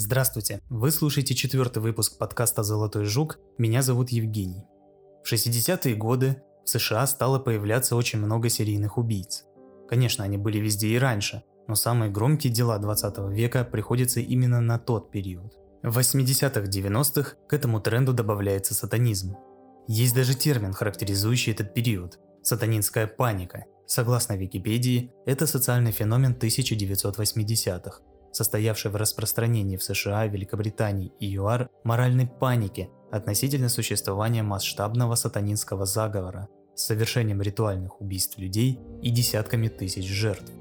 Здравствуйте, вы слушаете четвертый выпуск подкаста «Золотой жук», меня зовут Евгений. В 60-е годы в США стало появляться очень много серийных убийц. Конечно, они были везде и раньше, но самые громкие дела 20 века приходятся именно на тот период. В 80-х-90-х к этому тренду добавляется сатанизм. Есть даже термин, характеризующий этот период – сатанинская паника. Согласно Википедии, это социальный феномен 1980-х, состоявший в распространении в США, Великобритании и ЮАР моральной паники относительно существования масштабного сатанинского заговора с совершением ритуальных убийств людей и десятками тысяч жертв.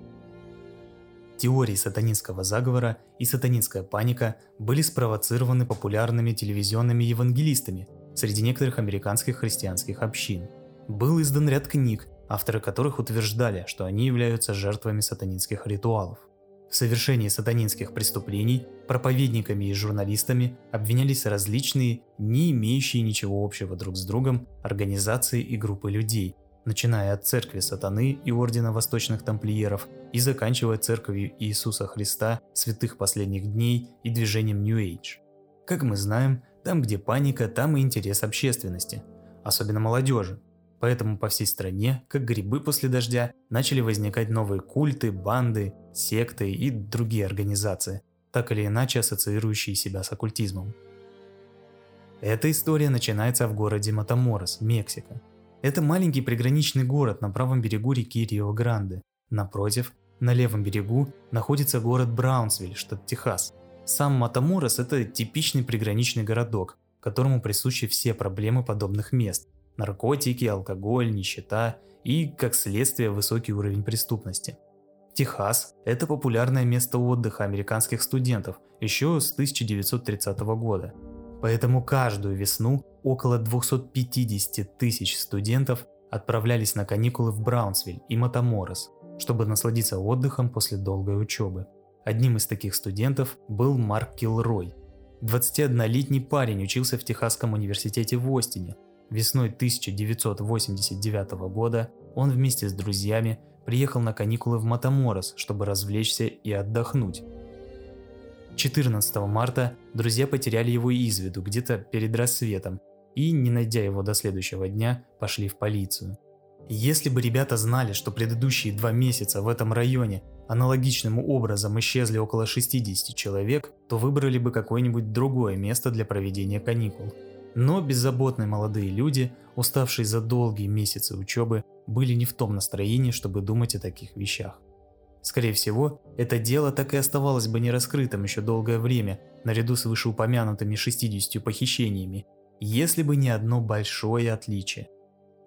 Теории сатанинского заговора и сатанинская паника были спровоцированы популярными телевизионными евангелистами среди некоторых американских христианских общин. Был издан ряд книг, авторы которых утверждали, что они являются жертвами сатанинских ритуалов. В совершении сатанинских преступлений проповедниками и журналистами обвинялись различные, не имеющие ничего общего друг с другом, организации и группы людей, начиная от церкви сатаны и ордена восточных тамплиеров и заканчивая церковью Иисуса Христа, святых последних дней и движением New Age. Как мы знаем, там, где паника, там и интерес общественности, особенно молодежи, Поэтому по всей стране, как грибы после дождя, начали возникать новые культы, банды, секты и другие организации, так или иначе ассоциирующие себя с оккультизмом. Эта история начинается в городе Матаморос, Мексика. Это маленький приграничный город на правом берегу реки Рио-Гранде. Напротив, на левом берегу находится город Браунсвиль, штат Техас. Сам Матаморос – это типичный приграничный городок, которому присущи все проблемы подобных мест – наркотики, алкоголь, нищета и, как следствие, высокий уровень преступности. Техас – это популярное место отдыха американских студентов еще с 1930 года. Поэтому каждую весну около 250 тысяч студентов отправлялись на каникулы в Браунсвиль и Матаморос, чтобы насладиться отдыхом после долгой учебы. Одним из таких студентов был Марк Килрой. 21-летний парень учился в Техасском университете в Остине – Весной 1989 года он вместе с друзьями приехал на каникулы в Матаморос, чтобы развлечься и отдохнуть. 14 марта друзья потеряли его из виду где-то перед рассветом и, не найдя его до следующего дня, пошли в полицию. Если бы ребята знали, что предыдущие два месяца в этом районе аналогичным образом исчезли около 60 человек, то выбрали бы какое-нибудь другое место для проведения каникул – но беззаботные молодые люди, уставшие за долгие месяцы учебы, были не в том настроении, чтобы думать о таких вещах. Скорее всего, это дело так и оставалось бы нераскрытым еще долгое время, наряду с вышеупомянутыми 60 похищениями, если бы не одно большое отличие.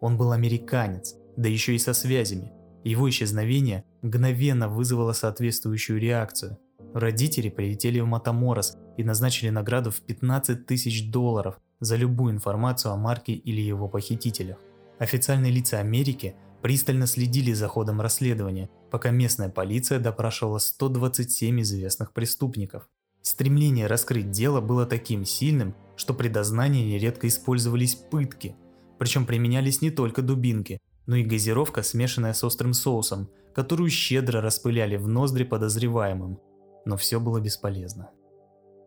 Он был американец, да еще и со связями. Его исчезновение мгновенно вызвало соответствующую реакцию. Родители прилетели в Матаморос и назначили награду в 15 тысяч долларов за любую информацию о марке или его похитителях. Официальные лица Америки пристально следили за ходом расследования, пока местная полиция допрашивала 127 известных преступников. Стремление раскрыть дело было таким сильным, что при дознании нередко использовались пытки, причем применялись не только дубинки, но и газировка, смешанная с острым соусом, которую щедро распыляли в ноздри подозреваемым. Но все было бесполезно.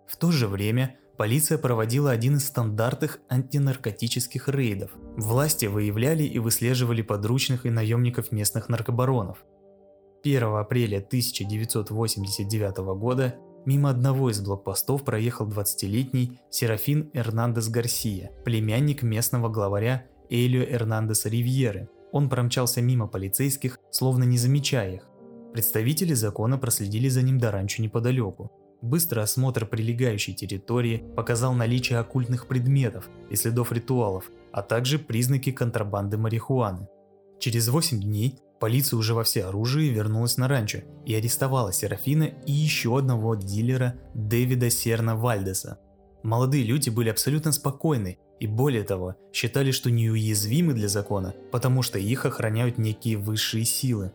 В то же время полиция проводила один из стандартных антинаркотических рейдов. Власти выявляли и выслеживали подручных и наемников местных наркобаронов. 1 апреля 1989 года мимо одного из блокпостов проехал 20-летний Серафин Эрнандес Гарсия, племянник местного главаря Элио Эрнандеса Ривьеры. Он промчался мимо полицейских, словно не замечая их. Представители закона проследили за ним до ранчо неподалеку. Быстрый осмотр прилегающей территории показал наличие оккультных предметов и следов ритуалов, а также признаки контрабанды марихуаны. Через 8 дней полиция уже во всеоружии вернулась на ранчо и арестовала Серафина и еще одного дилера Дэвида Серна Вальдеса. Молодые люди были абсолютно спокойны и более того, считали, что неуязвимы для закона, потому что их охраняют некие высшие силы.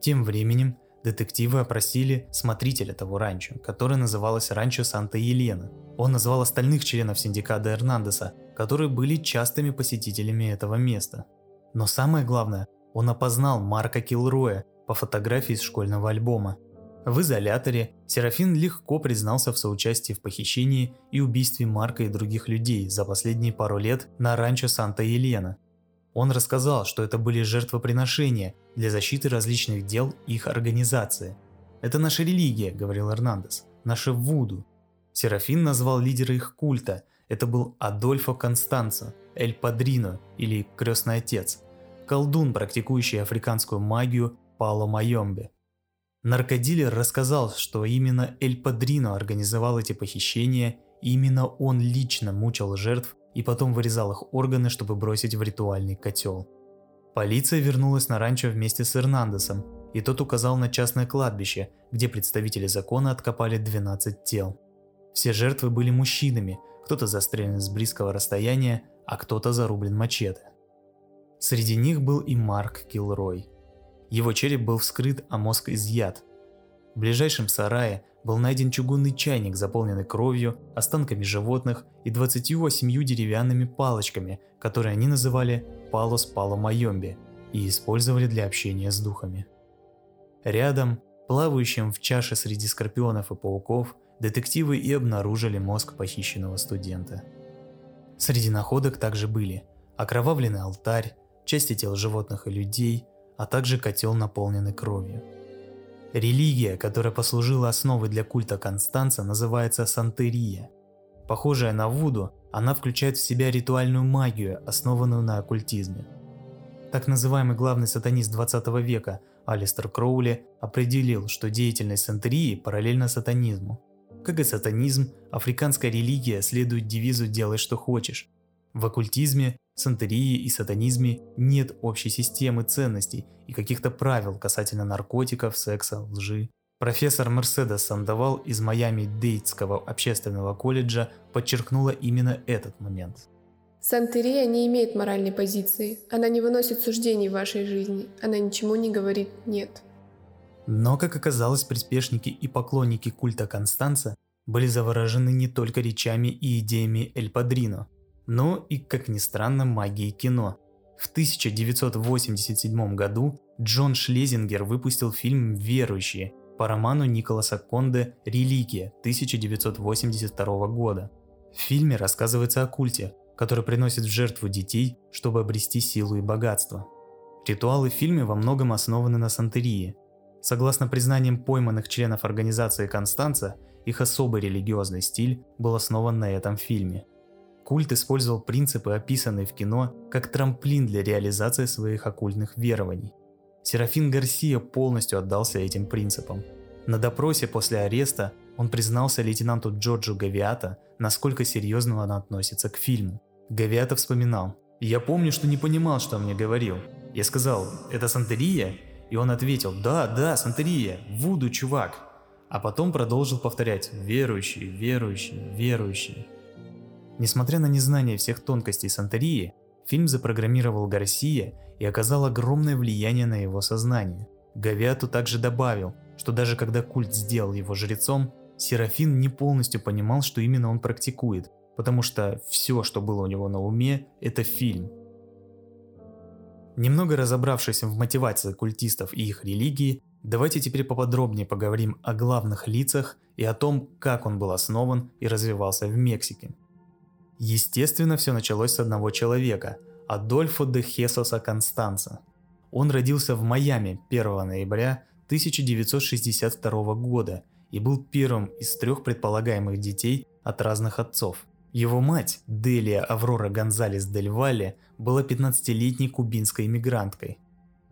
Тем временем Детективы опросили смотрителя того ранчо, которое называлось ранчо Санта-Елена. Он назвал остальных членов синдиката Эрнандеса, которые были частыми посетителями этого места. Но самое главное, он опознал Марка Килроя по фотографии из школьного альбома. В изоляторе Серафин легко признался в соучастии в похищении и убийстве Марка и других людей за последние пару лет на ранчо Санта-Елена. Он рассказал, что это были жертвоприношения для защиты различных дел их организации. «Это наша религия», — говорил Эрнандес, — «наше Вуду». Серафин назвал лидера их культа. Это был Адольфо Констанцо, Эль Падрино или Крестный Отец, колдун, практикующий африканскую магию Пало Майомбе. Наркодилер рассказал, что именно Эль Падрино организовал эти похищения, и именно он лично мучил жертв и потом вырезал их органы, чтобы бросить в ритуальный котел. Полиция вернулась на ранчо вместе с Эрнандесом, и тот указал на частное кладбище, где представители закона откопали 12 тел. Все жертвы были мужчинами, кто-то застрелен с близкого расстояния, а кто-то зарублен мачете. Среди них был и Марк Килрой – его череп был вскрыт, а мозг изъят. В ближайшем сарае был найден чугунный чайник, заполненный кровью, останками животных и 28 деревянными палочками, которые они называли «палос пало майомби» и использовали для общения с духами. Рядом, плавающим в чаше среди скорпионов и пауков, детективы и обнаружили мозг похищенного студента. Среди находок также были окровавленный алтарь, части тел животных и людей, а также котел, наполненный кровью. Религия, которая послужила основой для культа Констанца, называется сантерия. Похожая на Вуду, она включает в себя ритуальную магию, основанную на оккультизме. Так называемый главный сатанист 20 века Алистер Кроули определил, что деятельность сантерии параллельна сатанизму. Как и сатанизм, африканская религия следует девизу «делай что хочешь». В оккультизме сантерии и сатанизме нет общей системы ценностей и каких-то правил касательно наркотиков, секса, лжи. Профессор Мерседес Сандовал из Майами-Дейтского общественного колледжа подчеркнула именно этот момент. Сантерия не имеет моральной позиции. Она не выносит суждений в вашей жизни. Она ничему не говорит «нет». Но, как оказалось, приспешники и поклонники культа Констанца были заворожены не только речами и идеями Эль Падрино – но и, как ни странно, магии кино. В 1987 году Джон Шлезингер выпустил фильм «Верующие» по роману Николаса Конде «Религия» 1982 года. В фильме рассказывается о культе, который приносит в жертву детей, чтобы обрести силу и богатство. Ритуалы в фильме во многом основаны на сантерии. Согласно признаниям пойманных членов организации Констанца, их особый религиозный стиль был основан на этом фильме. Культ использовал принципы, описанные в кино, как трамплин для реализации своих оккультных верований. Серафин Гарсия полностью отдался этим принципам. На допросе после ареста он признался лейтенанту Джорджу Гавиата, насколько серьезно он относится к фильму. Гавиата вспоминал. «Я помню, что не понимал, что он мне говорил. Я сказал, это Сантерия?» И он ответил, «Да, да, Сантерия, Вуду, чувак». А потом продолжил повторять «верующий, верующий, верующий». Несмотря на незнание всех тонкостей Сантерии, фильм запрограммировал Гарсия и оказал огромное влияние на его сознание. Гавиату также добавил, что даже когда культ сделал его жрецом, Серафин не полностью понимал, что именно он практикует, потому что все, что было у него на уме, это фильм. Немного разобравшись в мотивации культистов и их религии, давайте теперь поподробнее поговорим о главных лицах и о том, как он был основан и развивался в Мексике. Естественно, все началось с одного человека – Адольфо де Хесоса Констанца. Он родился в Майами 1 ноября 1962 года и был первым из трех предполагаемых детей от разных отцов. Его мать, Делия Аврора Гонзалес Дель Валле, была 15-летней кубинской иммигранткой.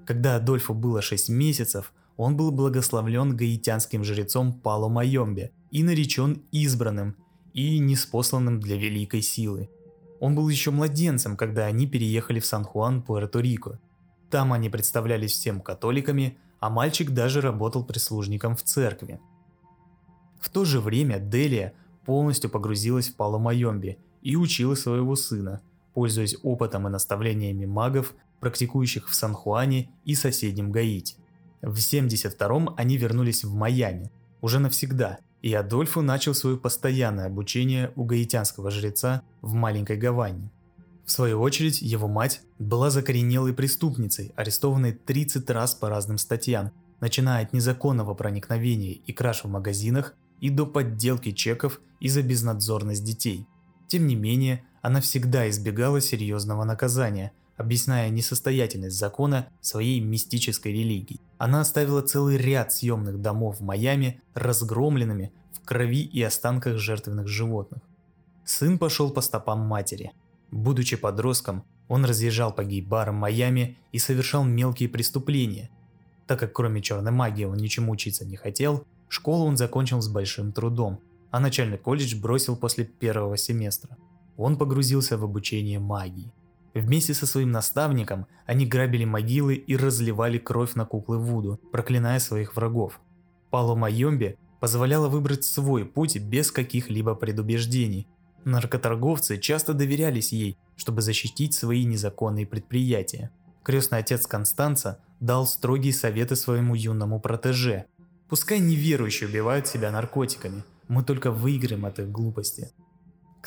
Когда Адольфу было 6 месяцев, он был благословлен гаитянским жрецом Пало Майомбе и наречен избранным – и неспосланным для великой силы. Он был еще младенцем, когда они переехали в Сан-Хуан, Пуэрто-Рико. Там они представлялись всем католиками, а мальчик даже работал прислужником в церкви. В то же время Делия полностью погрузилась в Паломайомби и учила своего сына, пользуясь опытом и наставлениями магов, практикующих в Сан-Хуане и соседнем Гаити. В 72-м они вернулись в Майами, уже навсегда, и Адольфо начал свое постоянное обучение у гаитянского жреца в маленькой Гаване. В свою очередь, его мать была закоренелой преступницей, арестованной 30 раз по разным статьям, начиная от незаконного проникновения и краж в магазинах и до подделки чеков и за безнадзорность детей. Тем не менее, она всегда избегала серьезного наказания, объясняя несостоятельность закона своей мистической религией. Она оставила целый ряд съемных домов в Майами разгромленными в крови и останках жертвенных животных. Сын пошел по стопам матери. Будучи подростком, он разъезжал по гей-барам Майами и совершал мелкие преступления. Так как кроме черной магии он ничему учиться не хотел, школу он закончил с большим трудом, а начальный колледж бросил после первого семестра. Он погрузился в обучение магии. Вместе со своим наставником они грабили могилы и разливали кровь на куклы Вуду, проклиная своих врагов. Пало Майомби позволяла выбрать свой путь без каких-либо предубеждений. Наркоторговцы часто доверялись ей, чтобы защитить свои незаконные предприятия. Крестный отец Констанца дал строгие советы своему юному протеже. Пускай неверующие убивают себя наркотиками, мы только выиграем от их глупости.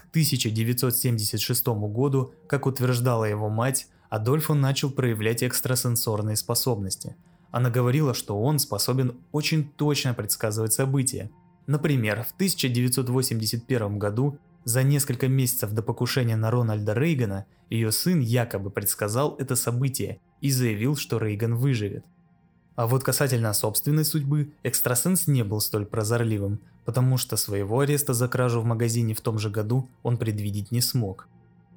К 1976 году, как утверждала его мать, Адольфо начал проявлять экстрасенсорные способности. Она говорила, что он способен очень точно предсказывать события. Например, в 1981 году, за несколько месяцев до покушения на Рональда Рейгана, ее сын якобы предсказал это событие и заявил, что Рейган выживет. А вот касательно собственной судьбы, экстрасенс не был столь прозорливым, потому что своего ареста за кражу в магазине в том же году он предвидеть не смог.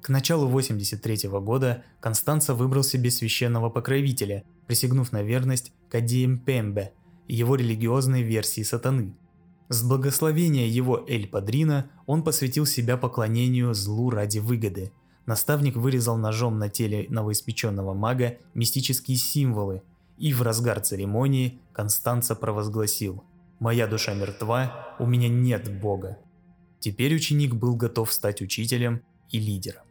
К началу 83 года Констанца выбрал себе священного покровителя, присягнув на верность Кадием Пембе, его религиозной версии сатаны. С благословения его Эль Падрина он посвятил себя поклонению злу ради выгоды. Наставник вырезал ножом на теле новоиспеченного мага мистические символы, и в разгар церемонии Констанца провозгласил – Моя душа мертва, у меня нет Бога. Теперь ученик был готов стать учителем и лидером.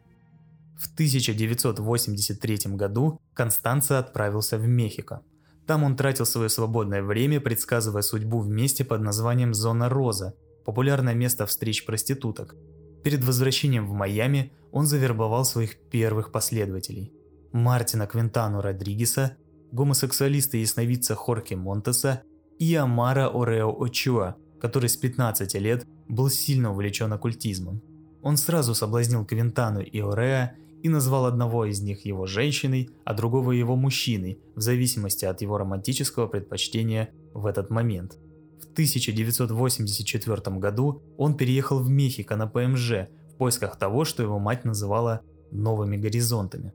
В 1983 году Констанца отправился в Мехико. Там он тратил свое свободное время, предсказывая судьбу в месте под названием Зона Роза, популярное место встреч проституток. Перед возвращением в Майами он завербовал своих первых последователей. Мартина Квинтану Родригеса, гомосексуалиста и ясновидца Хорки Монтеса и Амара Орео Очуа, который с 15 лет был сильно увлечен оккультизмом. Он сразу соблазнил Квинтану и Ореа и назвал одного из них его женщиной, а другого его мужчиной, в зависимости от его романтического предпочтения в этот момент. В 1984 году он переехал в Мехико на ПМЖ в поисках того, что его мать называла «новыми горизонтами».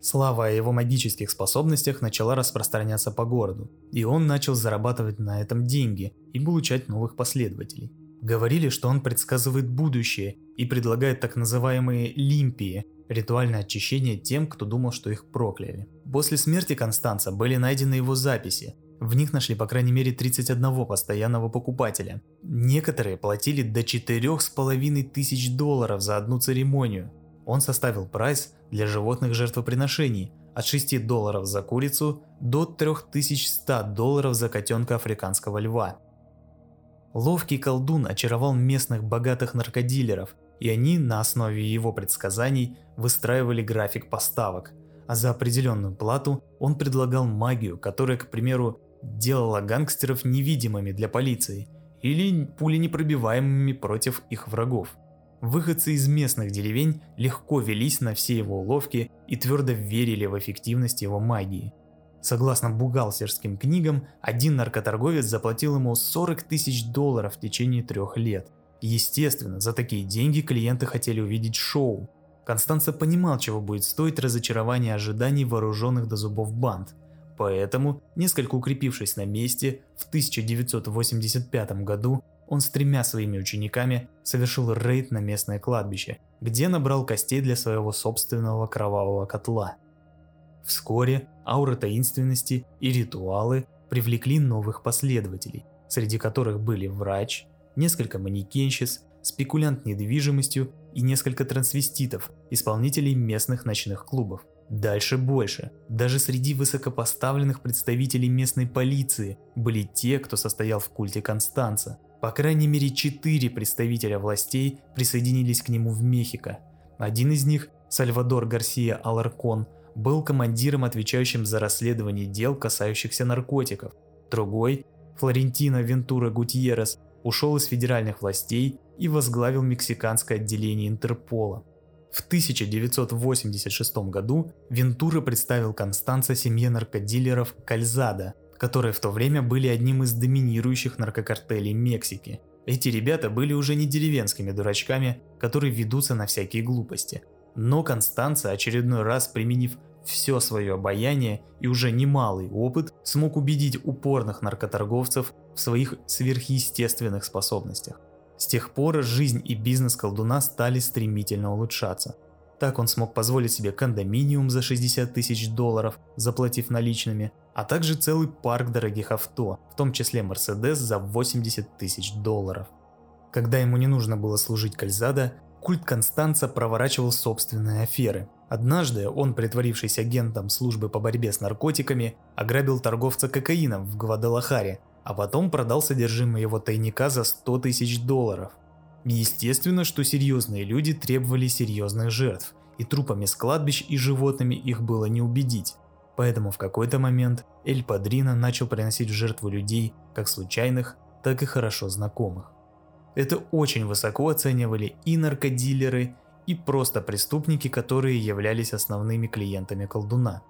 Слава о его магических способностях начала распространяться по городу, и он начал зарабатывать на этом деньги и получать новых последователей. Говорили, что он предсказывает будущее и предлагает так называемые лимпии – ритуальное очищение тем, кто думал, что их прокляли. После смерти Констанца были найдены его записи. В них нашли по крайней мере 31 постоянного покупателя. Некоторые платили до 4,5 тысяч долларов за одну церемонию. Он составил прайс для животных жертвоприношений от 6 долларов за курицу до 3100 долларов за котенка африканского льва. Ловкий колдун очаровал местных богатых наркодилеров, и они на основе его предсказаний выстраивали график поставок, а за определенную плату он предлагал магию, которая, к примеру, делала гангстеров невидимыми для полиции или пуленепробиваемыми против их врагов. Выходцы из местных деревень легко велись на все его уловки и твердо верили в эффективность его магии. Согласно бухгалтерским книгам, один наркоторговец заплатил ему 40 тысяч долларов в течение трех лет. Естественно, за такие деньги клиенты хотели увидеть шоу. Констанца понимал, чего будет стоить разочарование ожиданий вооруженных до зубов банд. Поэтому, несколько укрепившись на месте, в 1985 году он с тремя своими учениками совершил рейд на местное кладбище, где набрал костей для своего собственного кровавого котла. Вскоре аура таинственности и ритуалы привлекли новых последователей, среди которых были врач, несколько манекенщиц, спекулянт недвижимостью и несколько трансвеститов, исполнителей местных ночных клубов. Дальше больше. Даже среди высокопоставленных представителей местной полиции были те, кто состоял в культе Констанца – по крайней мере, четыре представителя властей присоединились к нему в Мехико. Один из них, Сальвадор Гарсия Аларкон, был командиром, отвечающим за расследование дел, касающихся наркотиков. Другой, Флорентино Вентура Гутьеррес, ушел из федеральных властей и возглавил мексиканское отделение Интерпола. В 1986 году Вентура представил Констанца семье наркодилеров Кальзада, которые в то время были одним из доминирующих наркокартелей Мексики. Эти ребята были уже не деревенскими дурачками, которые ведутся на всякие глупости. Но Констанца, очередной раз применив все свое обаяние и уже немалый опыт, смог убедить упорных наркоторговцев в своих сверхъестественных способностях. С тех пор жизнь и бизнес колдуна стали стремительно улучшаться. Так он смог позволить себе кондоминиум за 60 тысяч долларов, заплатив наличными, а также целый парк дорогих авто, в том числе Мерседес за 80 тысяч долларов. Когда ему не нужно было служить Кальзада, культ Констанца проворачивал собственные аферы. Однажды он, притворившись агентом службы по борьбе с наркотиками, ограбил торговца кокаином в Гвадалахаре, а потом продал содержимое его тайника за 100 тысяч долларов. Естественно, что серьезные люди требовали серьезных жертв, и трупами с кладбищ и животными их было не убедить. Поэтому в какой-то момент Эль Падрино начал приносить в жертву людей, как случайных, так и хорошо знакомых. Это очень высоко оценивали и наркодилеры, и просто преступники, которые являлись основными клиентами колдуна.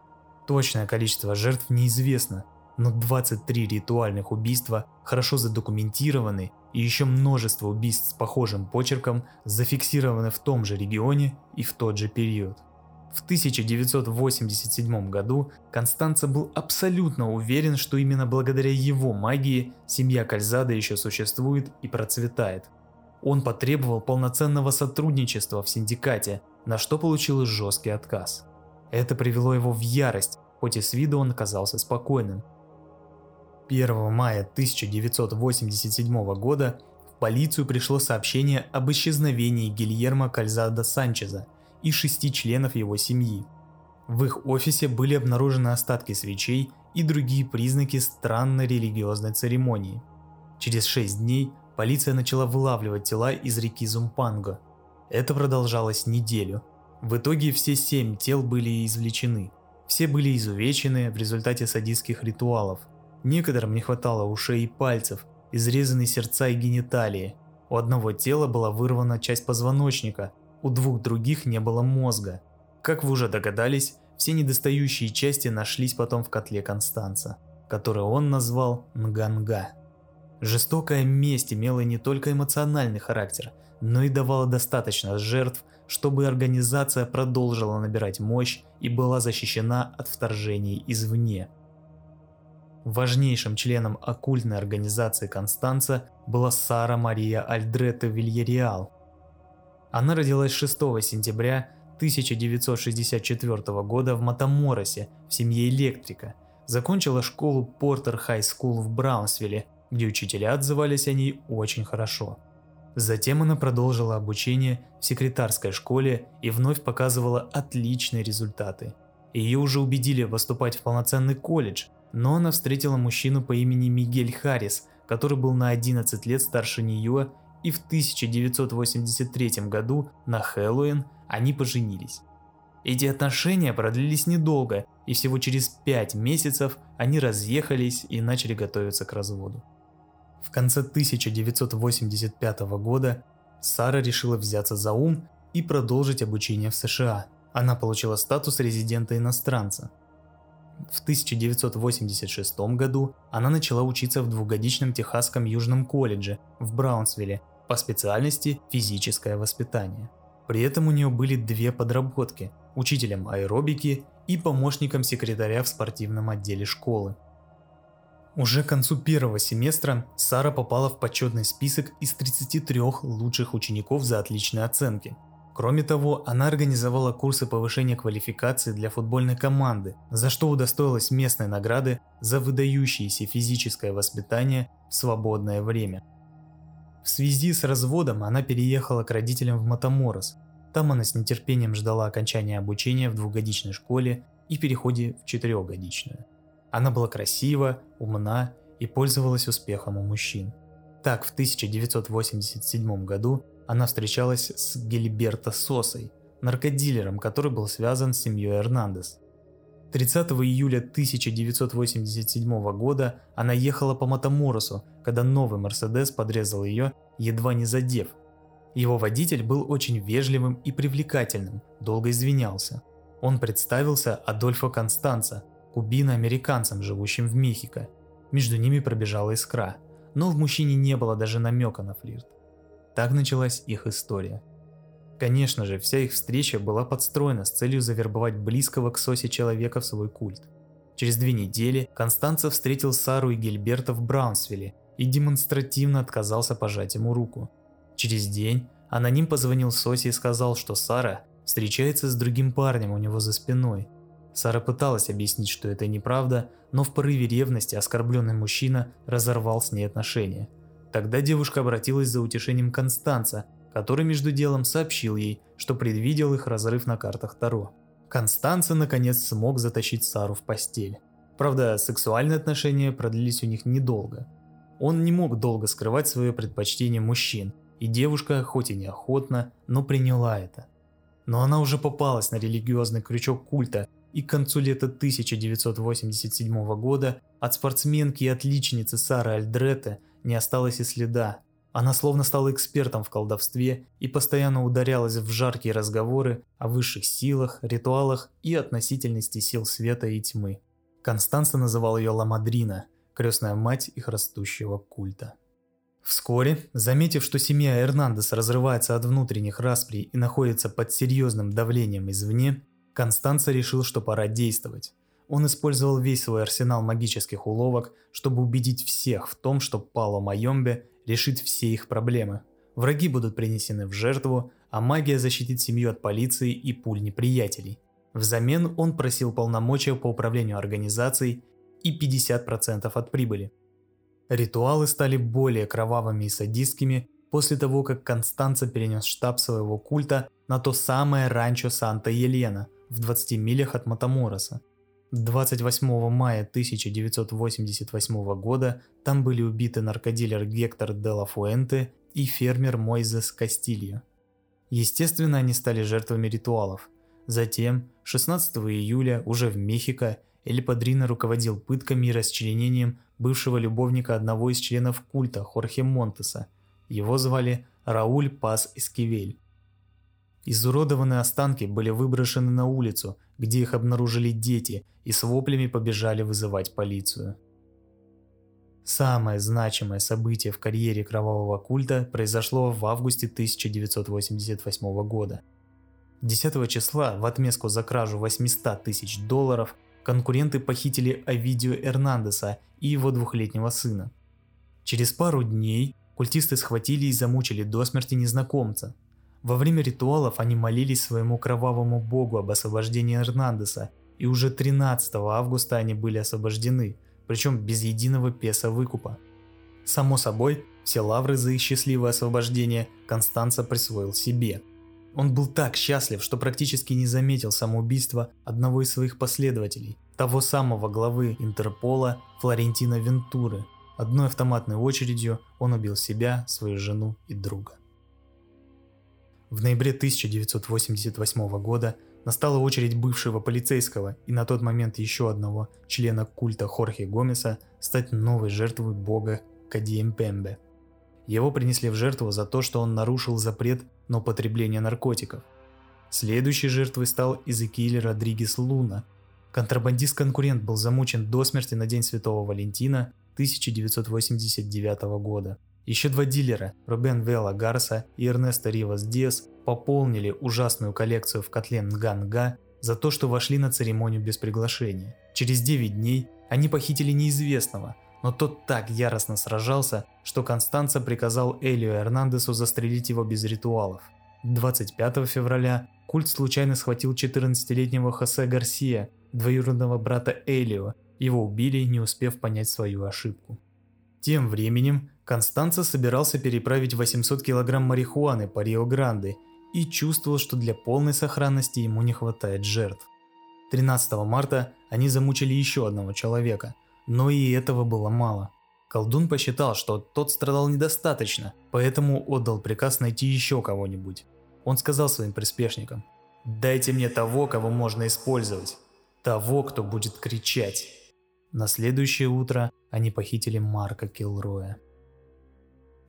Точное количество жертв неизвестно, но 23 ритуальных убийства хорошо задокументированы и еще множество убийств с похожим почерком зафиксированы в том же регионе и в тот же период. В 1987 году Констанца был абсолютно уверен, что именно благодаря его магии семья Кальзада еще существует и процветает. Он потребовал полноценного сотрудничества в синдикате, на что получил жесткий отказ. Это привело его в ярость, хоть и с виду он казался спокойным. 1 мая 1987 года в полицию пришло сообщение об исчезновении Гильермо Кальзада Санчеза – и шести членов его семьи. В их офисе были обнаружены остатки свечей и другие признаки странной религиозной церемонии. Через шесть дней полиция начала вылавливать тела из реки Зумпанго. Это продолжалось неделю. В итоге все семь тел были извлечены. Все были изувечены в результате садистских ритуалов. Некоторым не хватало ушей и пальцев, изрезаны сердца и гениталии. У одного тела была вырвана часть позвоночника, у двух других не было мозга. Как вы уже догадались, все недостающие части нашлись потом в котле Констанца, который он назвал Нганга. Жестокая месть имела не только эмоциональный характер, но и давала достаточно жертв, чтобы организация продолжила набирать мощь и была защищена от вторжений извне. Важнейшим членом оккультной организации Констанца была Сара Мария Альдретта Вильяреал – она родилась 6 сентября 1964 года в Матаморосе в семье электрика. Закончила школу Porter High School в Браунсвилле, где учителя отзывались о ней очень хорошо. Затем она продолжила обучение в секретарской школе и вновь показывала отличные результаты. Ее уже убедили поступать в полноценный колледж, но она встретила мужчину по имени Мигель Харрис, который был на 11 лет старше нее и в 1983 году на Хэллоуин они поженились. Эти отношения продлились недолго, и всего через 5 месяцев они разъехались и начали готовиться к разводу. В конце 1985 года Сара решила взяться за ум и продолжить обучение в США. Она получила статус резидента-иностранца. В 1986 году она начала учиться в двухгодичном Техасском Южном колледже в Браунсвилле по специальности физическое воспитание. При этом у нее были две подработки – учителем аэробики и помощником секретаря в спортивном отделе школы. Уже к концу первого семестра Сара попала в почетный список из 33 лучших учеников за отличные оценки. Кроме того, она организовала курсы повышения квалификации для футбольной команды, за что удостоилась местной награды за выдающееся физическое воспитание в свободное время – в связи с разводом она переехала к родителям в Матаморос. Там она с нетерпением ждала окончания обучения в двухгодичной школе и переходе в четырехгодичную. Она была красива, умна и пользовалась успехом у мужчин. Так, в 1987 году она встречалась с Гильберто Сосой, наркодилером, который был связан с семьей Эрнандес. 30 июля 1987 года она ехала по Матаморосу, когда новый Мерседес подрезал ее, едва не задев. Его водитель был очень вежливым и привлекательным, долго извинялся. Он представился Адольфо Констанца, кубино-американцем, живущим в Мехико. Между ними пробежала искра, но в мужчине не было даже намека на флирт. Так началась их история – Конечно же, вся их встреча была подстроена с целью завербовать близкого к Сосе человека в свой культ. Через две недели Констанца встретил Сару и Гильберта в Браунсвилле и демонстративно отказался пожать ему руку. Через день аноним позвонил Сосе и сказал, что Сара встречается с другим парнем у него за спиной. Сара пыталась объяснить, что это неправда, но в порыве ревности оскорбленный мужчина разорвал с ней отношения. Тогда девушка обратилась за утешением Констанца, который между делом сообщил ей, что предвидел их разрыв на картах Таро. Констанца наконец смог затащить Сару в постель. Правда, сексуальные отношения продлились у них недолго. Он не мог долго скрывать свое предпочтение мужчин, и девушка, хоть и неохотно, но приняла это. Но она уже попалась на религиозный крючок культа, и к концу лета 1987 года от спортсменки и отличницы Сары Альдретте не осталось и следа, она словно стала экспертом в колдовстве и постоянно ударялась в жаркие разговоры о высших силах, ритуалах и относительности сил света и тьмы. Констанца называл ее Ламадрина, крестная мать их растущего культа. Вскоре, заметив, что семья Эрнандес разрывается от внутренних расприй и находится под серьезным давлением извне, Констанца решил, что пора действовать. Он использовал весь свой арсенал магических уловок, чтобы убедить всех в том, что Пало Майомбе решит все их проблемы. Враги будут принесены в жертву, а магия защитит семью от полиции и пуль неприятелей. Взамен он просил полномочия по управлению организацией и 50% от прибыли. Ритуалы стали более кровавыми и садистскими после того, как Констанца перенес штаб своего культа на то самое ранчо Санта-Елена в 20 милях от Матамороса. 28 мая 1988 года там были убиты наркодилер Гектор де ла Фуэнте и фермер Мойзес Кастильо. Естественно, они стали жертвами ритуалов. Затем, 16 июля, уже в Мехико, Эль Падрино руководил пытками и расчленением бывшего любовника одного из членов культа Хорхе Монтеса. Его звали Рауль Пас Эскивель. Изуродованные останки были выброшены на улицу, где их обнаружили дети и с воплями побежали вызывать полицию. Самое значимое событие в карьере кровавого культа произошло в августе 1988 года. 10 числа в отместку за кражу 800 тысяч долларов конкуренты похитили Овидио Эрнандеса и его двухлетнего сына. Через пару дней культисты схватили и замучили до смерти незнакомца, во время ритуалов они молились своему кровавому богу об освобождении Эрнандеса, и уже 13 августа они были освобождены, причем без единого песа выкупа. Само собой, все лавры за их счастливое освобождение Констанца присвоил себе. Он был так счастлив, что практически не заметил самоубийства одного из своих последователей, того самого главы Интерпола Флорентина Вентуры. Одной автоматной очередью он убил себя, свою жену и друга. В ноябре 1988 года настала очередь бывшего полицейского и на тот момент еще одного члена культа Хорхе Гомеса стать новой жертвой бога Кадиемпембе. Его принесли в жертву за то, что он нарушил запрет на употребление наркотиков. Следующей жертвой стал Изекииль Родригес Луна. Контрабандист-конкурент был замучен до смерти на День Святого Валентина 1989 года. Еще два дилера, Рубен Вела Гарса и Эрнесто Ривас Диас, пополнили ужасную коллекцию в котле Нганга за то, что вошли на церемонию без приглашения. Через 9 дней они похитили неизвестного, но тот так яростно сражался, что Констанца приказал Элио Эрнандесу застрелить его без ритуалов. 25 февраля культ случайно схватил 14-летнего Хосе Гарсия, двоюродного брата Элио, его убили, не успев понять свою ошибку. Тем временем Констанца собирался переправить 800 килограмм марихуаны по Рио-Гранде и чувствовал, что для полной сохранности ему не хватает жертв. 13 марта они замучили еще одного человека, но и этого было мало. Колдун посчитал, что тот страдал недостаточно, поэтому отдал приказ найти еще кого-нибудь. Он сказал своим приспешникам, «Дайте мне того, кого можно использовать». Того, кто будет кричать. На следующее утро они похитили Марка Килроя.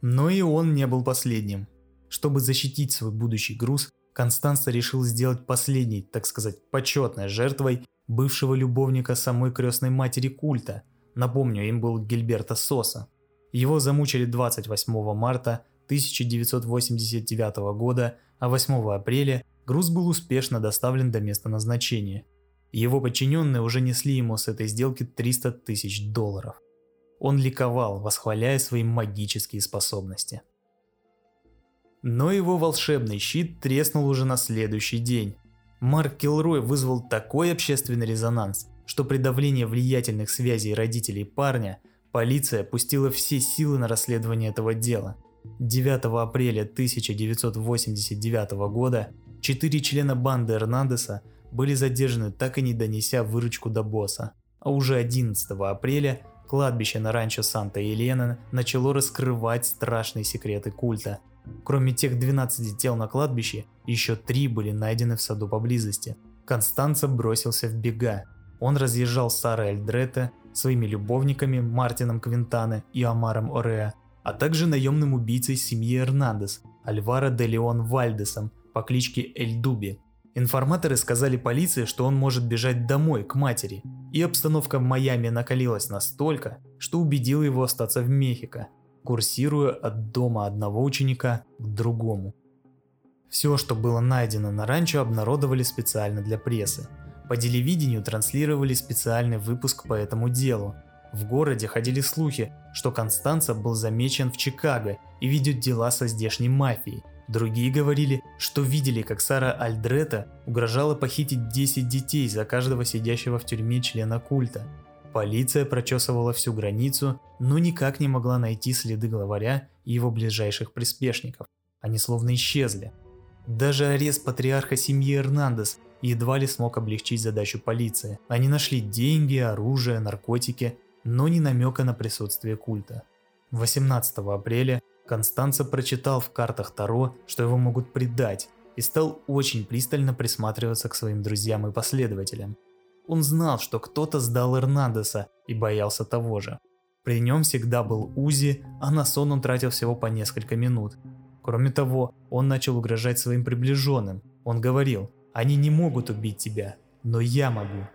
Но и он не был последним. Чтобы защитить свой будущий груз, Констанца решил сделать последней, так сказать, почетной жертвой бывшего любовника самой крестной матери культа. Напомню, им был Гильберто Соса. Его замучили 28 марта 1989 года, а 8 апреля груз был успешно доставлен до места назначения. Его подчиненные уже несли ему с этой сделки 300 тысяч долларов. Он ликовал, восхваляя свои магические способности. Но его волшебный щит треснул уже на следующий день. Марк Килрой вызвал такой общественный резонанс, что при давлении влиятельных связей родителей парня полиция пустила все силы на расследование этого дела. 9 апреля 1989 года четыре члена банды Эрнандеса были задержаны, так и не донеся выручку до босса. А уже 11 апреля кладбище на ранчо Санта-Елена начало раскрывать страшные секреты культа. Кроме тех 12 тел на кладбище, еще три были найдены в саду поблизости. Констанца бросился в бега. Он разъезжал Сара Эльдрета своими любовниками Мартином Квинтане и Амаром Ореа, а также наемным убийцей семьи Эрнандес, Альваро де Леон Вальдесом по кличке Эль Дуби. Информаторы сказали полиции, что он может бежать домой, к матери, и обстановка в Майами накалилась настолько, что убедила его остаться в Мехико, курсируя от дома одного ученика к другому. Все, что было найдено на ранчо, обнародовали специально для прессы. По телевидению транслировали специальный выпуск по этому делу. В городе ходили слухи, что Констанца был замечен в Чикаго и ведет дела со здешней мафией, Другие говорили, что видели, как Сара Альдрета угрожала похитить 10 детей за каждого сидящего в тюрьме члена культа. Полиция прочесывала всю границу, но никак не могла найти следы главаря и его ближайших приспешников. Они словно исчезли. Даже арест патриарха семьи Эрнандес едва ли смог облегчить задачу полиции. Они нашли деньги, оружие, наркотики, но ни намека на присутствие культа. 18 апреля Констанца прочитал в картах Таро, что его могут предать, и стал очень пристально присматриваться к своим друзьям и последователям. Он знал, что кто-то сдал Эрнандеса и боялся того же. При нем всегда был Узи, а на сон он тратил всего по несколько минут. Кроме того, он начал угрожать своим приближенным. Он говорил, они не могут убить тебя, но я могу.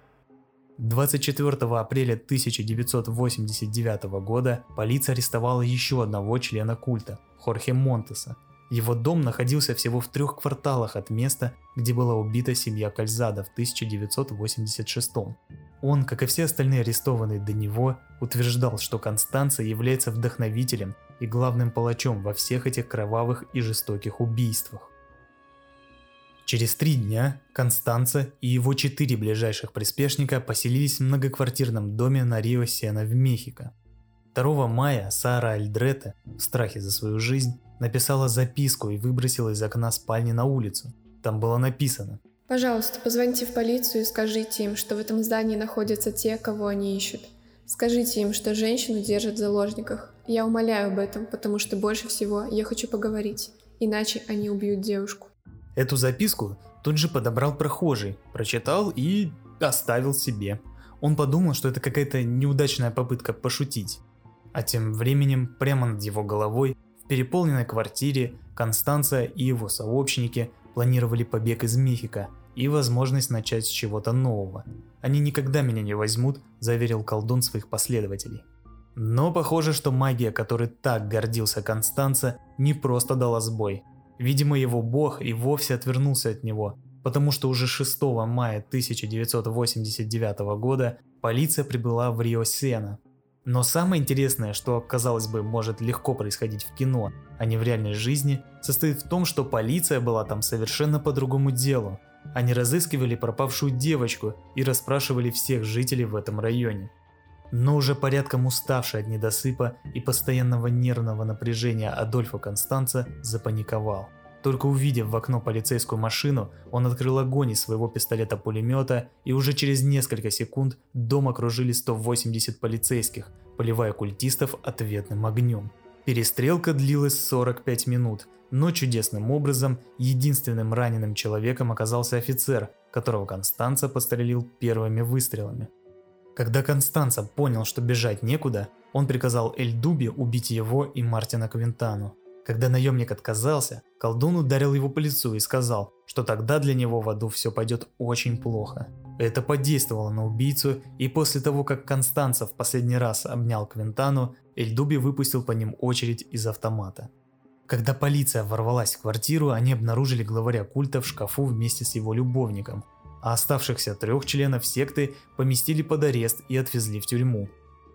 24 апреля 1989 года полиция арестовала еще одного члена культа, Хорхе Монтеса. Его дом находился всего в трех кварталах от места, где была убита семья Кальзада в 1986. Он, как и все остальные арестованные до него, утверждал, что Констанция является вдохновителем и главным палачом во всех этих кровавых и жестоких убийствах. Через три дня Констанца и его четыре ближайших приспешника поселились в многоквартирном доме на Рио-Сена в Мехико. 2 мая Сара Альдрета, в страхе за свою жизнь, написала записку и выбросила из окна спальни на улицу. Там было написано «Пожалуйста, позвоните в полицию и скажите им, что в этом здании находятся те, кого они ищут. Скажите им, что женщину держат в заложниках. Я умоляю об этом, потому что больше всего я хочу поговорить, иначе они убьют девушку». Эту записку тут же подобрал прохожий, прочитал и оставил себе. Он подумал, что это какая-то неудачная попытка пошутить. А тем временем прямо над его головой в переполненной квартире Констанция и его сообщники планировали побег из Мехико и возможность начать с чего-то нового. «Они никогда меня не возьмут», – заверил колдун своих последователей. Но похоже, что магия, которой так гордился Констанца, не просто дала сбой – Видимо, его бог и вовсе отвернулся от него, потому что уже 6 мая 1989 года полиция прибыла в Рио-Сена. Но самое интересное, что, казалось бы, может легко происходить в кино, а не в реальной жизни, состоит в том, что полиция была там совершенно по другому делу. Они разыскивали пропавшую девочку и расспрашивали всех жителей в этом районе но уже порядком уставший от недосыпа и постоянного нервного напряжения Адольфа Констанца запаниковал. Только увидев в окно полицейскую машину, он открыл огонь из своего пистолета-пулемета, и уже через несколько секунд дом окружили 180 полицейских, поливая культистов ответным огнем. Перестрелка длилась 45 минут, но чудесным образом единственным раненым человеком оказался офицер, которого Констанца пострелил первыми выстрелами. Когда Констанца понял, что бежать некуда, он приказал Эльдубе убить его и Мартина Квинтану. Когда наемник отказался, колдун ударил его по лицу и сказал, что тогда для него в аду все пойдет очень плохо. Это подействовало на убийцу, и после того, как Констанца в последний раз обнял Квинтану, Эльдуби выпустил по ним очередь из автомата. Когда полиция ворвалась в квартиру, они обнаружили главаря культа в шкафу вместе с его любовником, а оставшихся трех членов секты поместили под арест и отвезли в тюрьму.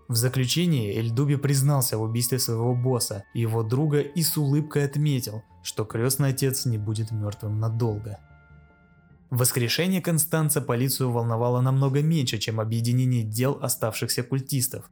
В заключение Эльдуби признался в убийстве своего босса и его друга и с улыбкой отметил, что крестный отец не будет мертвым надолго. Воскрешение Констанца полицию волновало намного меньше, чем объединение дел оставшихся культистов.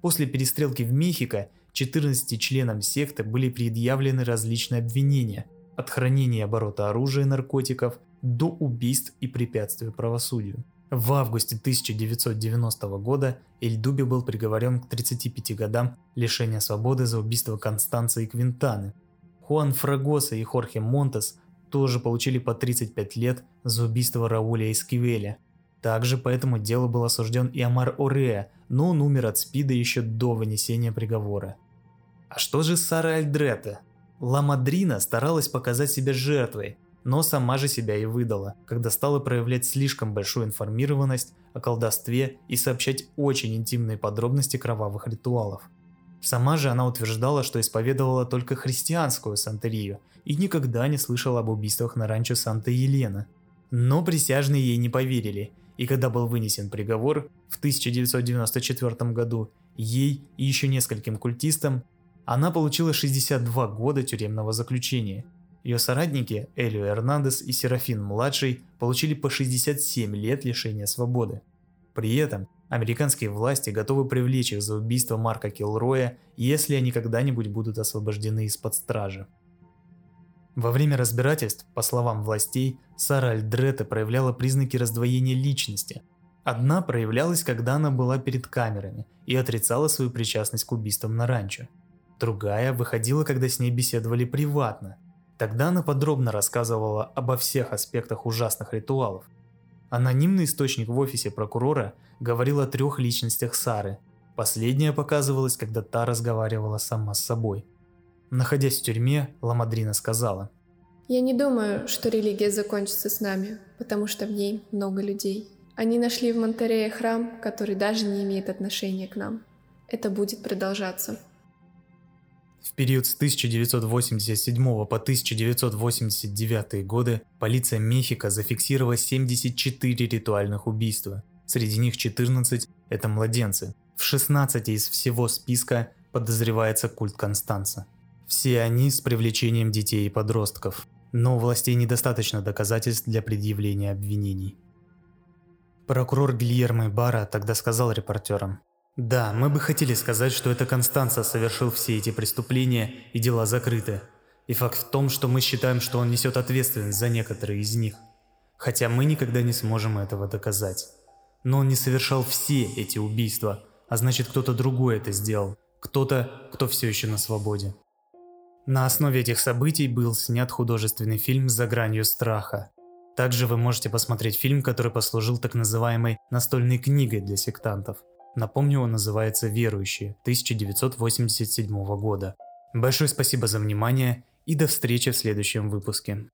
После перестрелки в Мехико 14 членам секты были предъявлены различные обвинения, от хранения оборота оружия и наркотиков до убийств и препятствий правосудию. В августе 1990 года Эльдуби был приговорен к 35 годам лишения свободы за убийство Констанции Квинтаны. Хуан Фрагоса и Хорхе Монтес тоже получили по 35 лет за убийство Рауля Эскивеля. Также по этому делу был осужден и Амар Орея, но он умер от СПИДа еще до вынесения приговора. А что же Сара Альдрета? Ла Мадрина старалась показать себя жертвой, но сама же себя и выдала, когда стала проявлять слишком большую информированность о колдовстве и сообщать очень интимные подробности кровавых ритуалов. Сама же она утверждала, что исповедовала только христианскую сантерию и никогда не слышала об убийствах на ранчо Санта-Елена. Но присяжные ей не поверили, и когда был вынесен приговор в 1994 году, ей и еще нескольким культистам, она получила 62 года тюремного заключения – ее соратники Элио Эрнандес и Серафин-младший получили по 67 лет лишения свободы. При этом американские власти готовы привлечь их за убийство Марка Килроя, если они когда-нибудь будут освобождены из-под стражи. Во время разбирательств, по словам властей, Сара Альдретта проявляла признаки раздвоения личности. Одна проявлялась, когда она была перед камерами и отрицала свою причастность к убийствам на ранчо. Другая выходила, когда с ней беседовали приватно – Тогда она подробно рассказывала обо всех аспектах ужасных ритуалов. Анонимный источник в офисе прокурора говорил о трех личностях Сары. Последняя показывалась, когда та разговаривала сама с собой. Находясь в тюрьме, Ламадрина сказала. «Я не думаю, что религия закончится с нами, потому что в ней много людей. Они нашли в Монтерее храм, который даже не имеет отношения к нам. Это будет продолжаться». В период с 1987 по 1989 годы полиция Мехико зафиксировала 74 ритуальных убийства. Среди них 14 – это младенцы. В 16 из всего списка подозревается культ Констанца. Все они с привлечением детей и подростков. Но у властей недостаточно доказательств для предъявления обвинений. Прокурор Гильермо Бара тогда сказал репортерам, да, мы бы хотели сказать, что это Констанца совершил все эти преступления и дела закрыты. И факт в том, что мы считаем, что он несет ответственность за некоторые из них. Хотя мы никогда не сможем этого доказать. Но он не совершал все эти убийства, а значит кто-то другой это сделал. Кто-то, кто все еще на свободе. На основе этих событий был снят художественный фильм «За гранью страха». Также вы можете посмотреть фильм, который послужил так называемой настольной книгой для сектантов – Напомню, он называется «Верующие» 1987 года. Большое спасибо за внимание и до встречи в следующем выпуске.